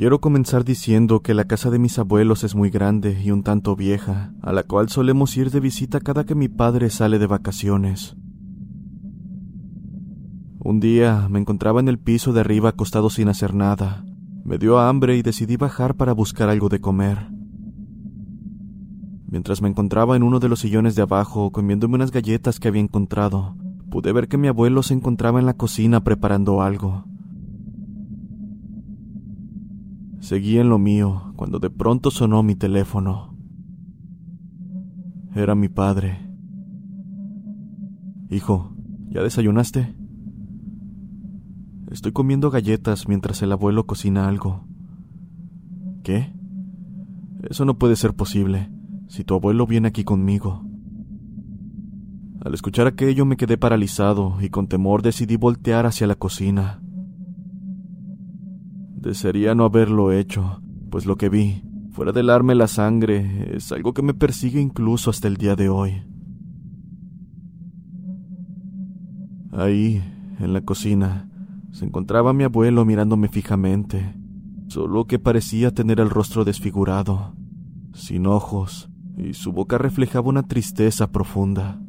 Quiero comenzar diciendo que la casa de mis abuelos es muy grande y un tanto vieja, a la cual solemos ir de visita cada que mi padre sale de vacaciones. Un día me encontraba en el piso de arriba acostado sin hacer nada. Me dio hambre y decidí bajar para buscar algo de comer. Mientras me encontraba en uno de los sillones de abajo comiéndome unas galletas que había encontrado, pude ver que mi abuelo se encontraba en la cocina preparando algo. Seguí en lo mío cuando de pronto sonó mi teléfono. Era mi padre. Hijo, ¿ya desayunaste? Estoy comiendo galletas mientras el abuelo cocina algo. ¿Qué? Eso no puede ser posible, si tu abuelo viene aquí conmigo. Al escuchar aquello me quedé paralizado y con temor decidí voltear hacia la cocina. Desearía no haberlo hecho, pues lo que vi, fuera de helarme la sangre, es algo que me persigue incluso hasta el día de hoy. Ahí, en la cocina, se encontraba mi abuelo mirándome fijamente, solo que parecía tener el rostro desfigurado, sin ojos, y su boca reflejaba una tristeza profunda.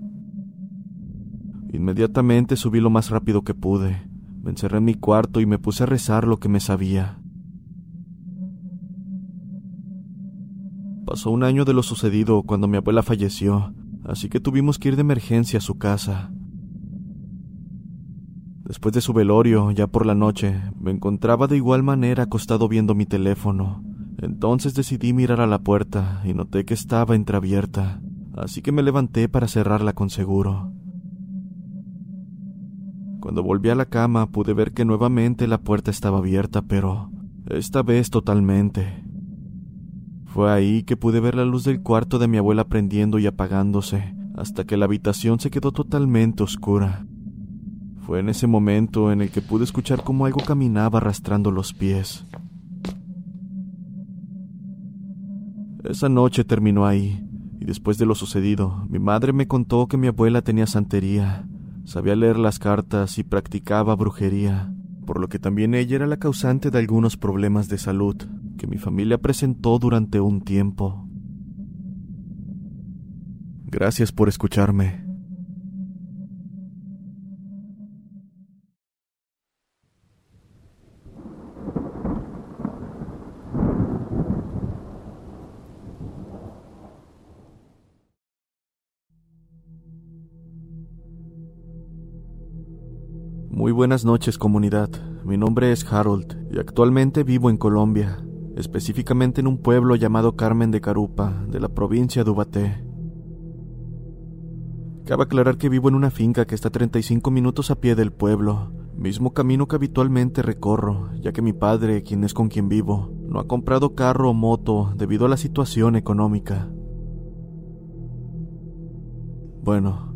Inmediatamente subí lo más rápido que pude, me encerré en mi cuarto y me puse a rezar lo que me sabía. Pasó un año de lo sucedido cuando mi abuela falleció, así que tuvimos que ir de emergencia a su casa. Después de su velorio, ya por la noche, me encontraba de igual manera acostado viendo mi teléfono. Entonces decidí mirar a la puerta y noté que estaba entreabierta, así que me levanté para cerrarla con seguro. Cuando volví a la cama pude ver que nuevamente la puerta estaba abierta, pero esta vez totalmente. Fue ahí que pude ver la luz del cuarto de mi abuela prendiendo y apagándose, hasta que la habitación se quedó totalmente oscura. Fue en ese momento en el que pude escuchar cómo algo caminaba arrastrando los pies. Esa noche terminó ahí, y después de lo sucedido, mi madre me contó que mi abuela tenía santería, Sabía leer las cartas y practicaba brujería, por lo que también ella era la causante de algunos problemas de salud que mi familia presentó durante un tiempo. Gracias por escucharme. Buenas noches comunidad, mi nombre es Harold y actualmente vivo en Colombia, específicamente en un pueblo llamado Carmen de Carupa, de la provincia de Ubaté. Cabe aclarar que vivo en una finca que está a 35 minutos a pie del pueblo, mismo camino que habitualmente recorro, ya que mi padre, quien es con quien vivo, no ha comprado carro o moto debido a la situación económica. Bueno,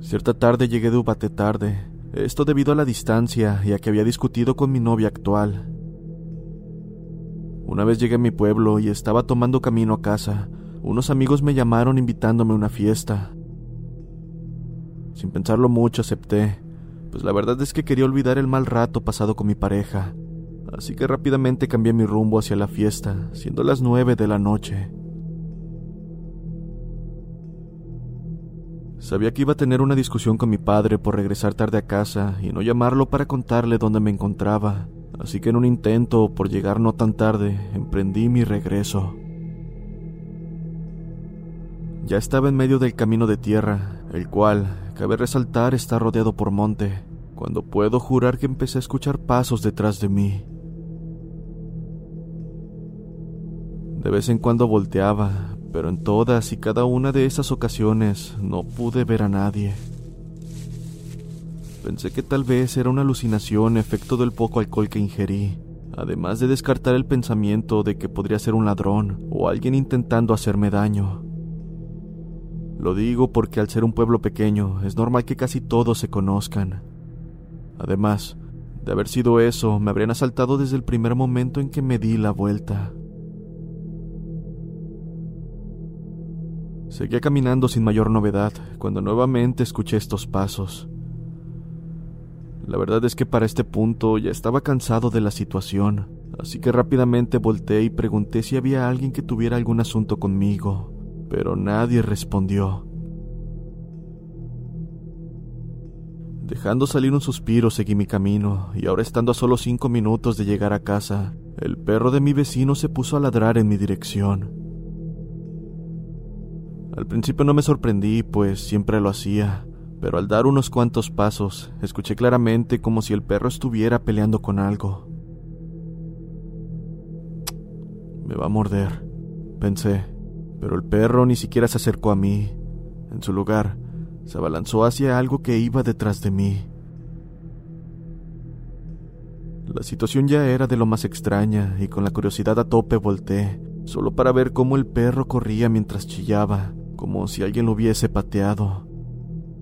cierta tarde llegué de Ubaté tarde, esto debido a la distancia y a que había discutido con mi novia actual. Una vez llegué a mi pueblo y estaba tomando camino a casa, unos amigos me llamaron invitándome a una fiesta. Sin pensarlo mucho acepté, pues la verdad es que quería olvidar el mal rato pasado con mi pareja, así que rápidamente cambié mi rumbo hacia la fiesta, siendo las nueve de la noche. Sabía que iba a tener una discusión con mi padre por regresar tarde a casa y no llamarlo para contarle dónde me encontraba, así que en un intento por llegar no tan tarde, emprendí mi regreso. Ya estaba en medio del camino de tierra, el cual, cabe resaltar, está rodeado por monte, cuando puedo jurar que empecé a escuchar pasos detrás de mí. De vez en cuando volteaba, pero en todas y cada una de esas ocasiones no pude ver a nadie. Pensé que tal vez era una alucinación efecto del poco alcohol que ingerí, además de descartar el pensamiento de que podría ser un ladrón o alguien intentando hacerme daño. Lo digo porque al ser un pueblo pequeño es normal que casi todos se conozcan. Además, de haber sido eso, me habrían asaltado desde el primer momento en que me di la vuelta. Seguía caminando sin mayor novedad cuando nuevamente escuché estos pasos. La verdad es que para este punto ya estaba cansado de la situación, así que rápidamente volteé y pregunté si había alguien que tuviera algún asunto conmigo, pero nadie respondió. Dejando salir un suspiro seguí mi camino, y ahora estando a solo cinco minutos de llegar a casa, el perro de mi vecino se puso a ladrar en mi dirección. Al principio no me sorprendí, pues siempre lo hacía, pero al dar unos cuantos pasos, escuché claramente como si el perro estuviera peleando con algo. Me va a morder, pensé, pero el perro ni siquiera se acercó a mí. En su lugar, se abalanzó hacia algo que iba detrás de mí. La situación ya era de lo más extraña y con la curiosidad a tope volteé, solo para ver cómo el perro corría mientras chillaba como si alguien lo hubiese pateado,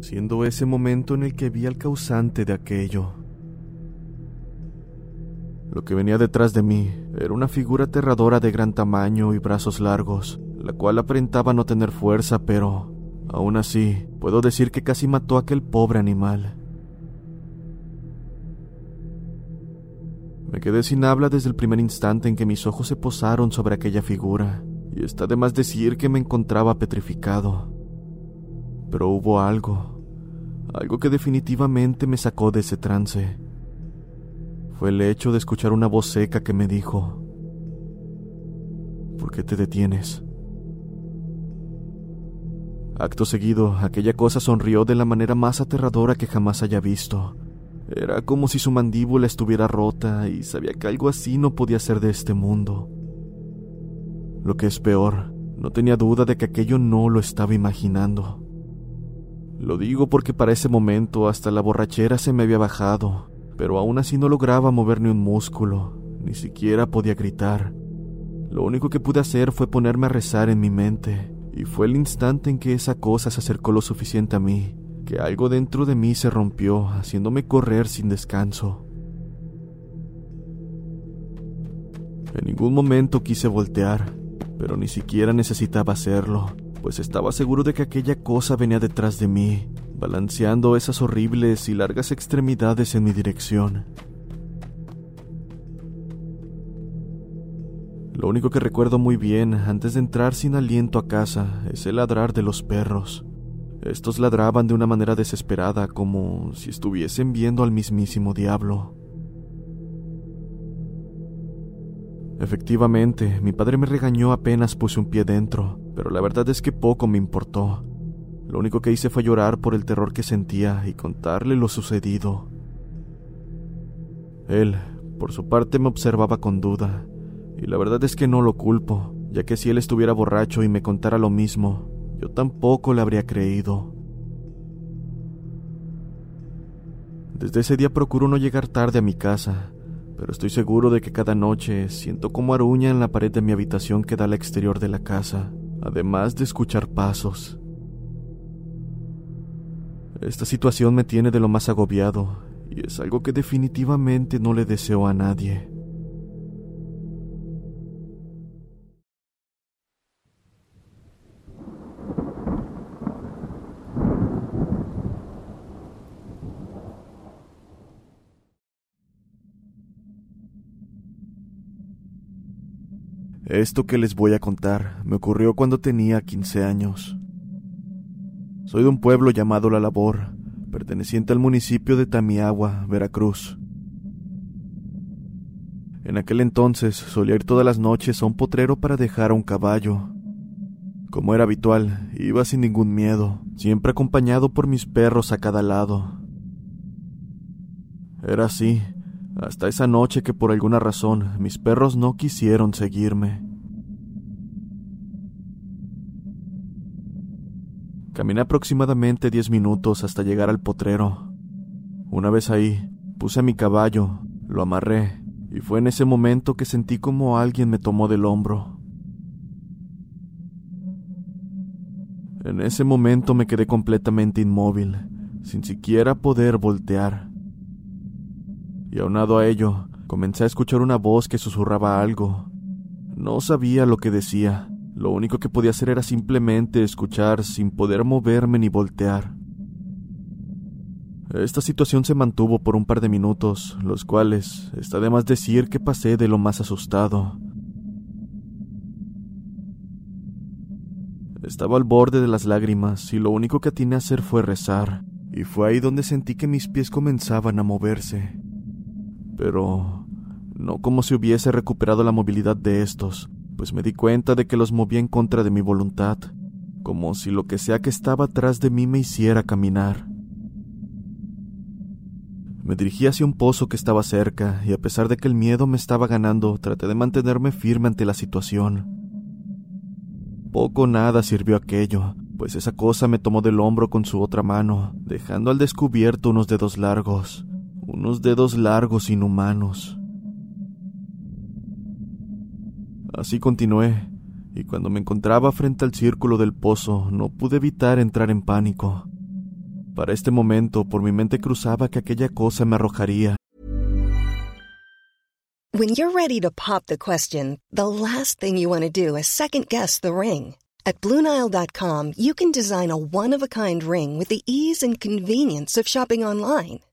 siendo ese momento en el que vi al causante de aquello. Lo que venía detrás de mí era una figura aterradora de gran tamaño y brazos largos, la cual aparentaba no tener fuerza, pero, aún así, puedo decir que casi mató a aquel pobre animal. Me quedé sin habla desde el primer instante en que mis ojos se posaron sobre aquella figura y está de más decir que me encontraba petrificado. Pero hubo algo, algo que definitivamente me sacó de ese trance. Fue el hecho de escuchar una voz seca que me dijo, ¿por qué te detienes? Acto seguido, aquella cosa sonrió de la manera más aterradora que jamás haya visto. Era como si su mandíbula estuviera rota y sabía que algo así no podía ser de este mundo. Lo que es peor, no tenía duda de que aquello no lo estaba imaginando. Lo digo porque para ese momento hasta la borrachera se me había bajado, pero aún así no lograba mover ni un músculo, ni siquiera podía gritar. Lo único que pude hacer fue ponerme a rezar en mi mente, y fue el instante en que esa cosa se acercó lo suficiente a mí, que algo dentro de mí se rompió, haciéndome correr sin descanso. En ningún momento quise voltear, pero ni siquiera necesitaba hacerlo, pues estaba seguro de que aquella cosa venía detrás de mí, balanceando esas horribles y largas extremidades en mi dirección. Lo único que recuerdo muy bien antes de entrar sin aliento a casa es el ladrar de los perros. Estos ladraban de una manera desesperada, como si estuviesen viendo al mismísimo diablo. Efectivamente, mi padre me regañó apenas puse un pie dentro, pero la verdad es que poco me importó. Lo único que hice fue llorar por el terror que sentía y contarle lo sucedido. Él, por su parte, me observaba con duda, y la verdad es que no lo culpo, ya que si él estuviera borracho y me contara lo mismo, yo tampoco le habría creído. Desde ese día procuro no llegar tarde a mi casa, pero estoy seguro de que cada noche siento como aruña en la pared de mi habitación que da al exterior de la casa, además de escuchar pasos. Esta situación me tiene de lo más agobiado y es algo que definitivamente no le deseo a nadie. Esto que les voy a contar me ocurrió cuando tenía 15 años. Soy de un pueblo llamado La Labor, perteneciente al municipio de Tamiagua, Veracruz. En aquel entonces solía ir todas las noches a un potrero para dejar a un caballo. Como era habitual, iba sin ningún miedo, siempre acompañado por mis perros a cada lado. Era así, hasta esa noche que por alguna razón mis perros no quisieron seguirme. Caminé aproximadamente diez minutos hasta llegar al potrero. Una vez ahí, puse mi caballo, lo amarré, y fue en ese momento que sentí como alguien me tomó del hombro. En ese momento me quedé completamente inmóvil, sin siquiera poder voltear. Y aunado a ello, comencé a escuchar una voz que susurraba algo. No sabía lo que decía, lo único que podía hacer era simplemente escuchar sin poder moverme ni voltear. Esta situación se mantuvo por un par de minutos, los cuales está de más decir que pasé de lo más asustado. Estaba al borde de las lágrimas y lo único que atiné a hacer fue rezar, y fue ahí donde sentí que mis pies comenzaban a moverse. Pero no como si hubiese recuperado la movilidad de estos, pues me di cuenta de que los movía en contra de mi voluntad, como si lo que sea que estaba atrás de mí me hiciera caminar. Me dirigí hacia un pozo que estaba cerca, y a pesar de que el miedo me estaba ganando, traté de mantenerme firme ante la situación. Poco o nada sirvió aquello, pues esa cosa me tomó del hombro con su otra mano, dejando al descubierto unos dedos largos, unos dedos largos inhumanos. Así continué, y cuando me encontraba frente al círculo del pozo no pude evitar entrar en pánico. Para este momento por mi mente cruzaba que aquella cosa me arrojaría. When you're ready to pop the question, the last thing you want to do is second guess the ring. At Bluenile.com, you can design a one-of-a-kind ring with the ease and convenience of shopping online.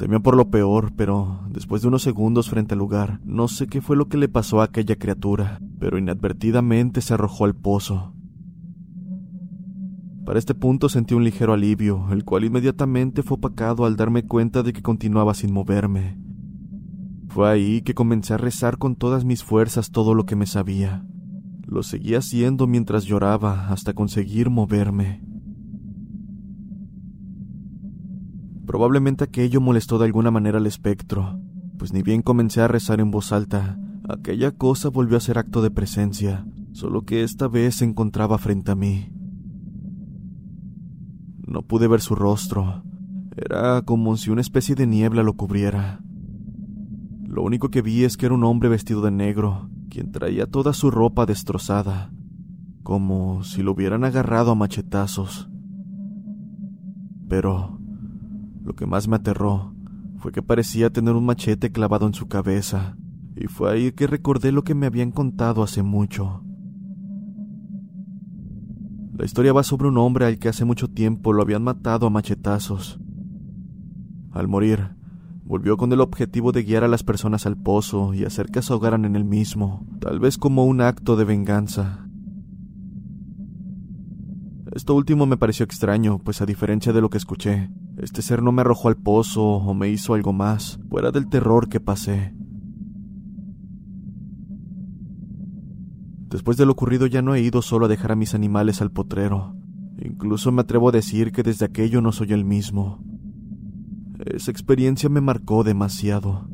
Temió por lo peor, pero después de unos segundos frente al lugar, no sé qué fue lo que le pasó a aquella criatura, pero inadvertidamente se arrojó al pozo. Para este punto sentí un ligero alivio, el cual inmediatamente fue opacado al darme cuenta de que continuaba sin moverme. Fue ahí que comencé a rezar con todas mis fuerzas todo lo que me sabía. Lo seguía haciendo mientras lloraba hasta conseguir moverme. Probablemente aquello molestó de alguna manera al espectro, pues ni bien comencé a rezar en voz alta, aquella cosa volvió a ser acto de presencia, solo que esta vez se encontraba frente a mí. No pude ver su rostro, era como si una especie de niebla lo cubriera. Lo único que vi es que era un hombre vestido de negro, quien traía toda su ropa destrozada, como si lo hubieran agarrado a machetazos. Pero lo que más me aterró fue que parecía tener un machete clavado en su cabeza, y fue ahí que recordé lo que me habían contado hace mucho. La historia va sobre un hombre al que hace mucho tiempo lo habían matado a machetazos. Al morir, volvió con el objetivo de guiar a las personas al pozo y hacer que se en el mismo, tal vez como un acto de venganza. Esto último me pareció extraño, pues a diferencia de lo que escuché, este ser no me arrojó al pozo o me hizo algo más, fuera del terror que pasé. Después de lo ocurrido ya no he ido solo a dejar a mis animales al potrero. Incluso me atrevo a decir que desde aquello no soy el mismo. Esa experiencia me marcó demasiado.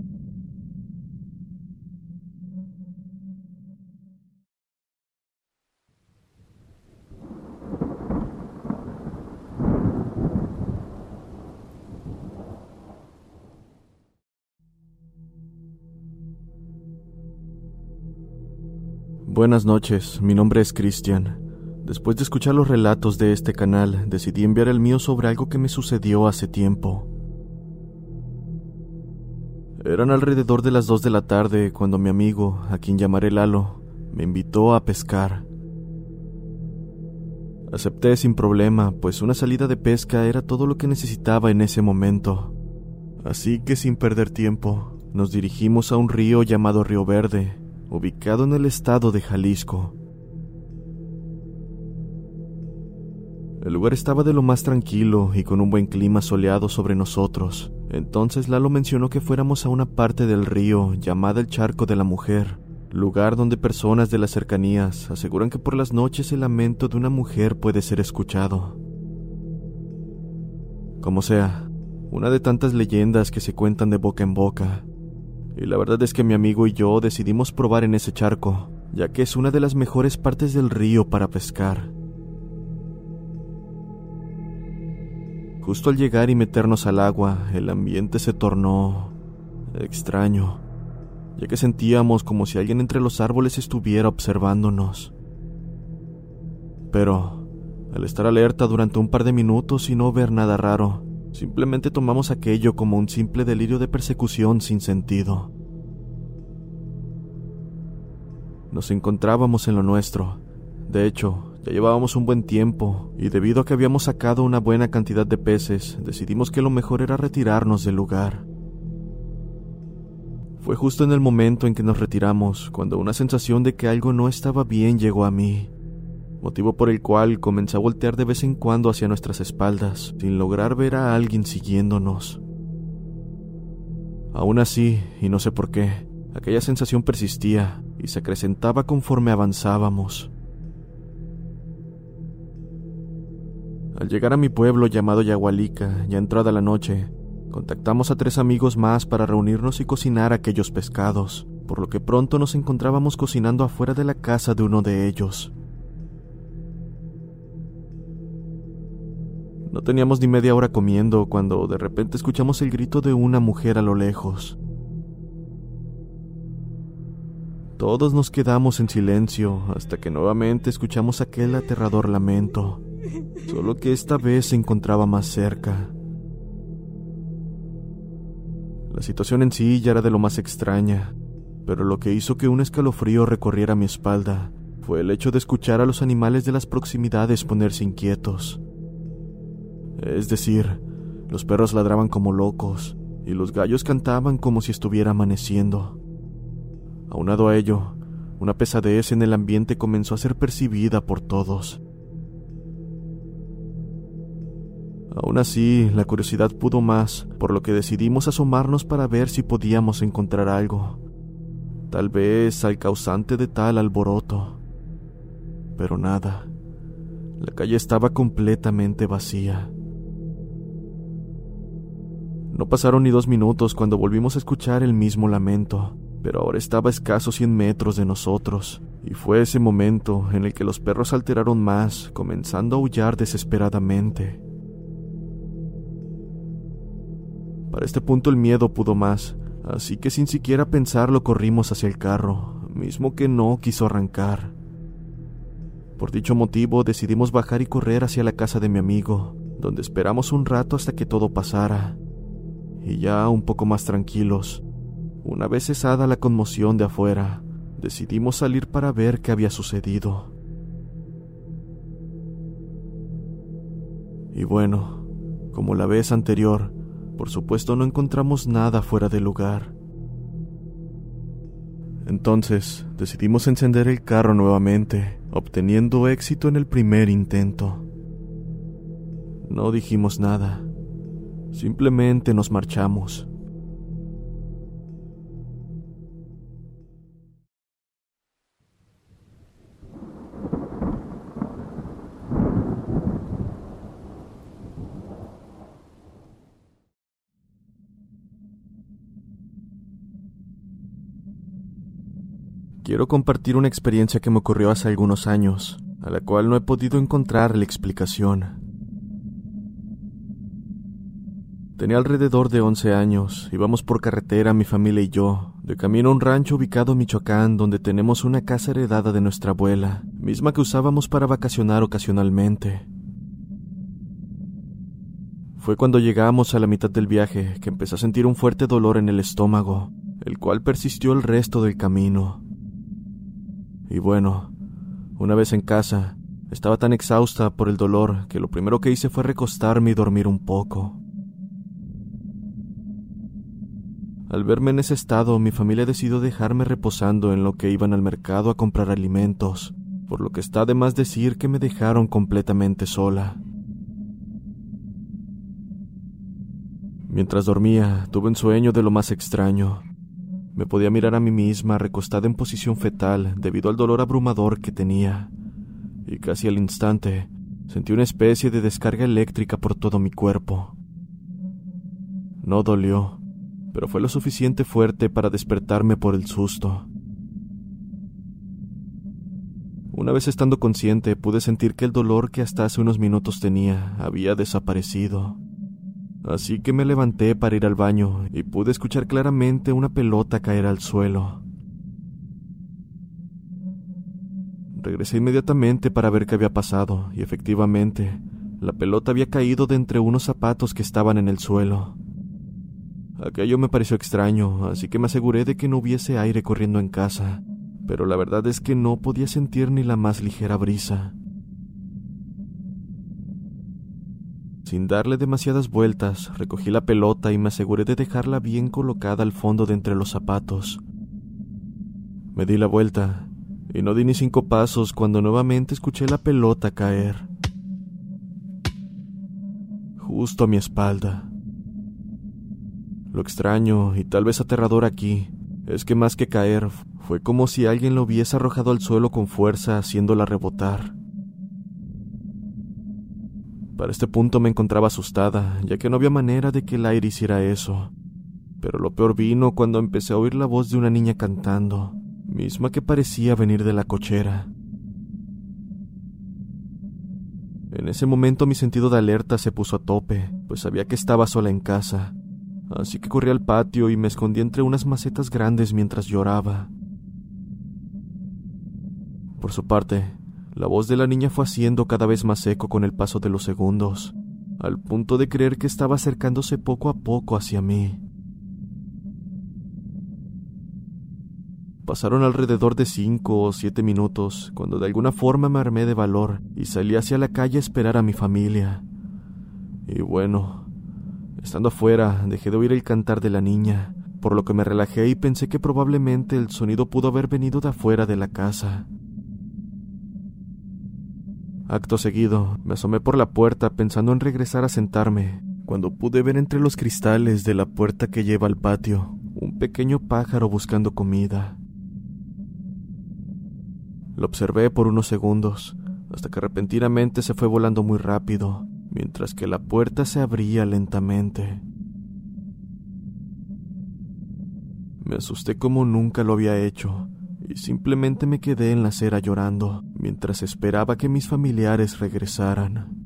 Buenas noches, mi nombre es Cristian. Después de escuchar los relatos de este canal, decidí enviar el mío sobre algo que me sucedió hace tiempo. Eran alrededor de las 2 de la tarde cuando mi amigo, a quien llamaré Lalo, me invitó a pescar. Acepté sin problema, pues una salida de pesca era todo lo que necesitaba en ese momento. Así que sin perder tiempo, nos dirigimos a un río llamado Río Verde, ubicado en el estado de Jalisco. El lugar estaba de lo más tranquilo y con un buen clima soleado sobre nosotros. Entonces Lalo mencionó que fuéramos a una parte del río llamada el Charco de la Mujer, lugar donde personas de las cercanías aseguran que por las noches el lamento de una mujer puede ser escuchado. Como sea, una de tantas leyendas que se cuentan de boca en boca. Y la verdad es que mi amigo y yo decidimos probar en ese charco, ya que es una de las mejores partes del río para pescar. Justo al llegar y meternos al agua, el ambiente se tornó extraño, ya que sentíamos como si alguien entre los árboles estuviera observándonos. Pero, al estar alerta durante un par de minutos y no ver nada raro, simplemente tomamos aquello como un simple delirio de persecución sin sentido. Nos encontrábamos en lo nuestro. De hecho, ya llevábamos un buen tiempo, y debido a que habíamos sacado una buena cantidad de peces, decidimos que lo mejor era retirarnos del lugar. Fue justo en el momento en que nos retiramos cuando una sensación de que algo no estaba bien llegó a mí, motivo por el cual comencé a voltear de vez en cuando hacia nuestras espaldas, sin lograr ver a alguien siguiéndonos. Aún así, y no sé por qué, aquella sensación persistía y se acrecentaba conforme avanzábamos. Al llegar a mi pueblo llamado Yagualica, ya entrada la noche, contactamos a tres amigos más para reunirnos y cocinar aquellos pescados, por lo que pronto nos encontrábamos cocinando afuera de la casa de uno de ellos. No teníamos ni media hora comiendo cuando de repente escuchamos el grito de una mujer a lo lejos. Todos nos quedamos en silencio hasta que nuevamente escuchamos aquel aterrador lamento solo que esta vez se encontraba más cerca. La situación en sí ya era de lo más extraña, pero lo que hizo que un escalofrío recorriera mi espalda fue el hecho de escuchar a los animales de las proximidades ponerse inquietos. Es decir, los perros ladraban como locos y los gallos cantaban como si estuviera amaneciendo. Aunado a ello, una pesadez en el ambiente comenzó a ser percibida por todos. Aún así, la curiosidad pudo más, por lo que decidimos asomarnos para ver si podíamos encontrar algo. Tal vez al causante de tal alboroto. Pero nada. La calle estaba completamente vacía. No pasaron ni dos minutos cuando volvimos a escuchar el mismo lamento, pero ahora estaba a escasos cien metros de nosotros, y fue ese momento en el que los perros alteraron más, comenzando a aullar desesperadamente. Para este punto el miedo pudo más, así que sin siquiera pensarlo corrimos hacia el carro, mismo que no quiso arrancar. Por dicho motivo decidimos bajar y correr hacia la casa de mi amigo, donde esperamos un rato hasta que todo pasara. Y ya un poco más tranquilos, una vez cesada la conmoción de afuera, decidimos salir para ver qué había sucedido. Y bueno, como la vez anterior, por supuesto no encontramos nada fuera de lugar. Entonces decidimos encender el carro nuevamente, obteniendo éxito en el primer intento. No dijimos nada, simplemente nos marchamos. Quiero compartir una experiencia que me ocurrió hace algunos años, a la cual no he podido encontrar la explicación. Tenía alrededor de 11 años. Íbamos por carretera, mi familia y yo, de camino a un rancho ubicado en Michoacán, donde tenemos una casa heredada de nuestra abuela, misma que usábamos para vacacionar ocasionalmente. Fue cuando llegamos a la mitad del viaje que empecé a sentir un fuerte dolor en el estómago, el cual persistió el resto del camino. Y bueno, una vez en casa, estaba tan exhausta por el dolor que lo primero que hice fue recostarme y dormir un poco. Al verme en ese estado, mi familia decidió dejarme reposando en lo que iban al mercado a comprar alimentos, por lo que está de más decir que me dejaron completamente sola. Mientras dormía, tuve un sueño de lo más extraño. Me podía mirar a mí misma recostada en posición fetal debido al dolor abrumador que tenía, y casi al instante sentí una especie de descarga eléctrica por todo mi cuerpo. No dolió, pero fue lo suficiente fuerte para despertarme por el susto. Una vez estando consciente, pude sentir que el dolor que hasta hace unos minutos tenía había desaparecido. Así que me levanté para ir al baño y pude escuchar claramente una pelota caer al suelo. Regresé inmediatamente para ver qué había pasado, y efectivamente, la pelota había caído de entre unos zapatos que estaban en el suelo. Aquello me pareció extraño, así que me aseguré de que no hubiese aire corriendo en casa, pero la verdad es que no podía sentir ni la más ligera brisa. Sin darle demasiadas vueltas, recogí la pelota y me aseguré de dejarla bien colocada al fondo de entre los zapatos. Me di la vuelta, y no di ni cinco pasos cuando nuevamente escuché la pelota caer. Justo a mi espalda. Lo extraño y tal vez aterrador aquí es que más que caer, fue como si alguien lo hubiese arrojado al suelo con fuerza, haciéndola rebotar. Para este punto me encontraba asustada, ya que no había manera de que el aire hiciera eso. Pero lo peor vino cuando empecé a oír la voz de una niña cantando, misma que parecía venir de la cochera. En ese momento mi sentido de alerta se puso a tope, pues sabía que estaba sola en casa, así que corrí al patio y me escondí entre unas macetas grandes mientras lloraba. Por su parte, la voz de la niña fue haciendo cada vez más eco con el paso de los segundos, al punto de creer que estaba acercándose poco a poco hacia mí. Pasaron alrededor de cinco o siete minutos cuando de alguna forma me armé de valor y salí hacia la calle a esperar a mi familia. Y bueno, Estando afuera, dejé de oír el cantar de la niña, por lo que me relajé y pensé que probablemente el sonido pudo haber venido de afuera de la casa. Acto seguido, me asomé por la puerta pensando en regresar a sentarme, cuando pude ver entre los cristales de la puerta que lleva al patio un pequeño pájaro buscando comida. Lo observé por unos segundos, hasta que repentinamente se fue volando muy rápido, mientras que la puerta se abría lentamente. Me asusté como nunca lo había hecho y simplemente me quedé en la acera llorando mientras esperaba que mis familiares regresaran.